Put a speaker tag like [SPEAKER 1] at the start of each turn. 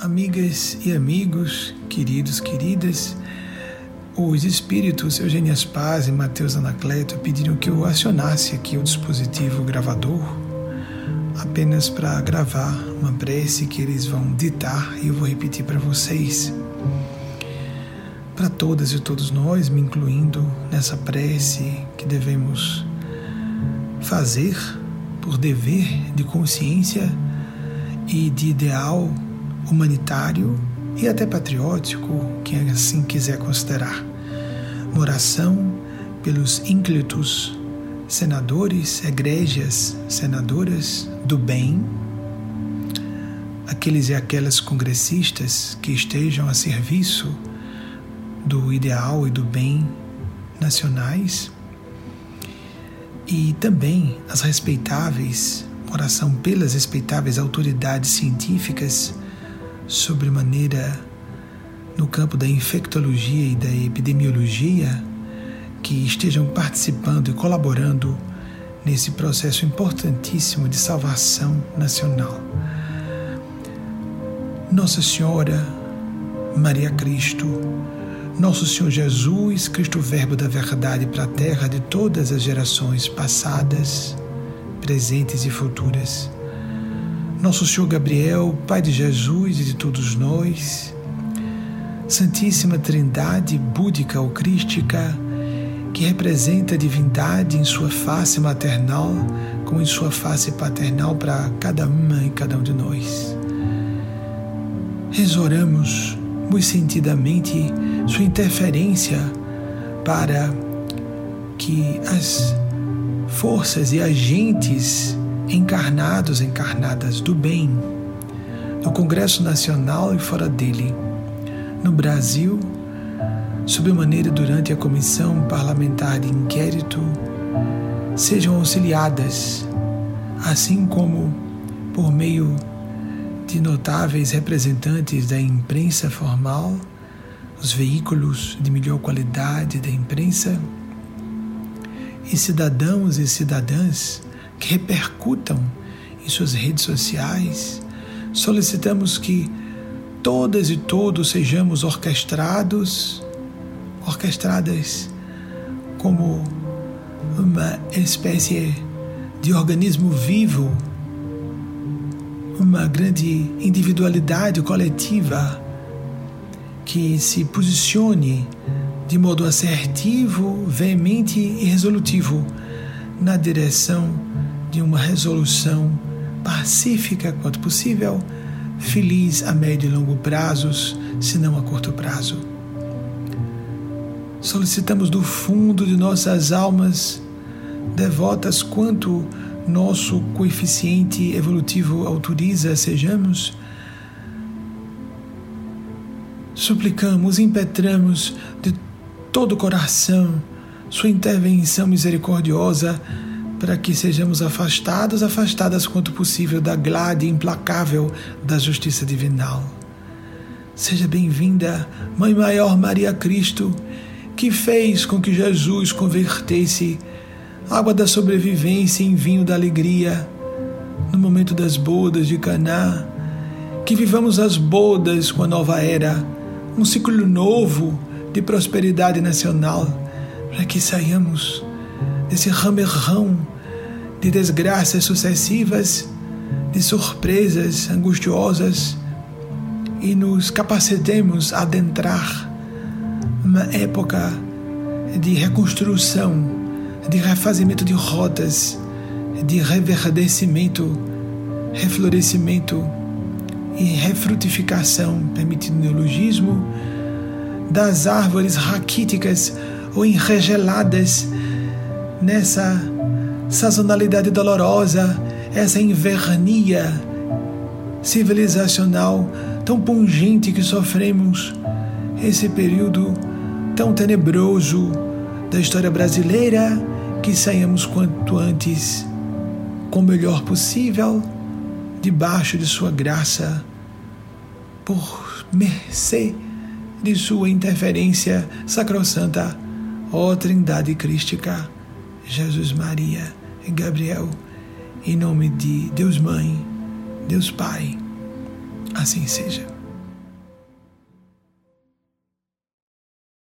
[SPEAKER 1] Amigas e amigos, queridos, queridas, os espíritos Eugênias Paz e Mateus Anacleto pediram que eu acionasse aqui o dispositivo gravador apenas para gravar uma prece que eles vão ditar e eu vou repetir para vocês. Para todas e todos nós, me incluindo nessa prece que devemos fazer por dever de consciência e de ideal humanitário e até patriótico, quem assim quiser considerar. Uma oração pelos ínclitos senadores, egrégias, senadoras do bem, aqueles e aquelas congressistas que estejam a serviço do ideal e do bem nacionais, e também as respeitáveis, oração pelas respeitáveis autoridades científicas sobremaneira no campo da infectologia e da epidemiologia que estejam participando e colaborando nesse processo importantíssimo de salvação nacional. Nossa Senhora, Maria Cristo, Nosso Senhor Jesus, Cristo Verbo da Verdade para a terra de todas as gerações passadas, presentes e futuras nosso Senhor Gabriel, Pai de Jesus e de todos nós, Santíssima Trindade búdica ou crística, que representa a divindade em sua face maternal, como em sua face paternal para cada uma e cada um de nós. Exoramos muito sentidamente sua interferência para que as forças e agentes encarnados, encarnadas do bem, no Congresso Nacional e fora dele, no Brasil, sob maneira durante a Comissão Parlamentar de Inquérito, sejam auxiliadas, assim como por meio de notáveis representantes da imprensa formal, os veículos de melhor qualidade da imprensa, e cidadãos e cidadãs que repercutam em suas redes sociais. Solicitamos que todas e todos sejamos orquestrados, orquestradas como uma espécie de organismo vivo, uma grande individualidade coletiva que se posicione de modo assertivo, veemente e resolutivo na direção de uma resolução pacífica quanto possível, feliz a médio e longo prazos, se não a curto prazo. Solicitamos do fundo de nossas almas, devotas quanto nosso coeficiente evolutivo autoriza sejamos, suplicamos, impetramos de todo o coração Sua intervenção misericordiosa para que sejamos afastados, afastadas quanto possível da glade implacável da justiça divinal. Seja bem-vinda, Mãe Maior Maria Cristo, que fez com que Jesus convertesse água da sobrevivência em vinho da alegria no momento das bodas de Caná, que vivamos as bodas com a nova era, um ciclo novo de prosperidade nacional, para que saiamos desse ramerrão de desgraças sucessivas, de surpresas angustiosas e nos capacitemos a adentrar uma época de reconstrução, de refazimento de rotas, de reverdecimento, reflorescimento e refrutificação, permitindo o neologismo, das árvores raquíticas ou enregeladas nessa sazonalidade dolorosa, essa invernia civilizacional tão pungente que sofremos esse período tão tenebroso da história brasileira, que saímos quanto antes com o melhor possível, debaixo de Sua graça, por mercê de Sua interferência sacrossanta, ó Trindade Crística. Jesus Maria e Gabriel, em nome de Deus Mãe, Deus Pai, assim seja.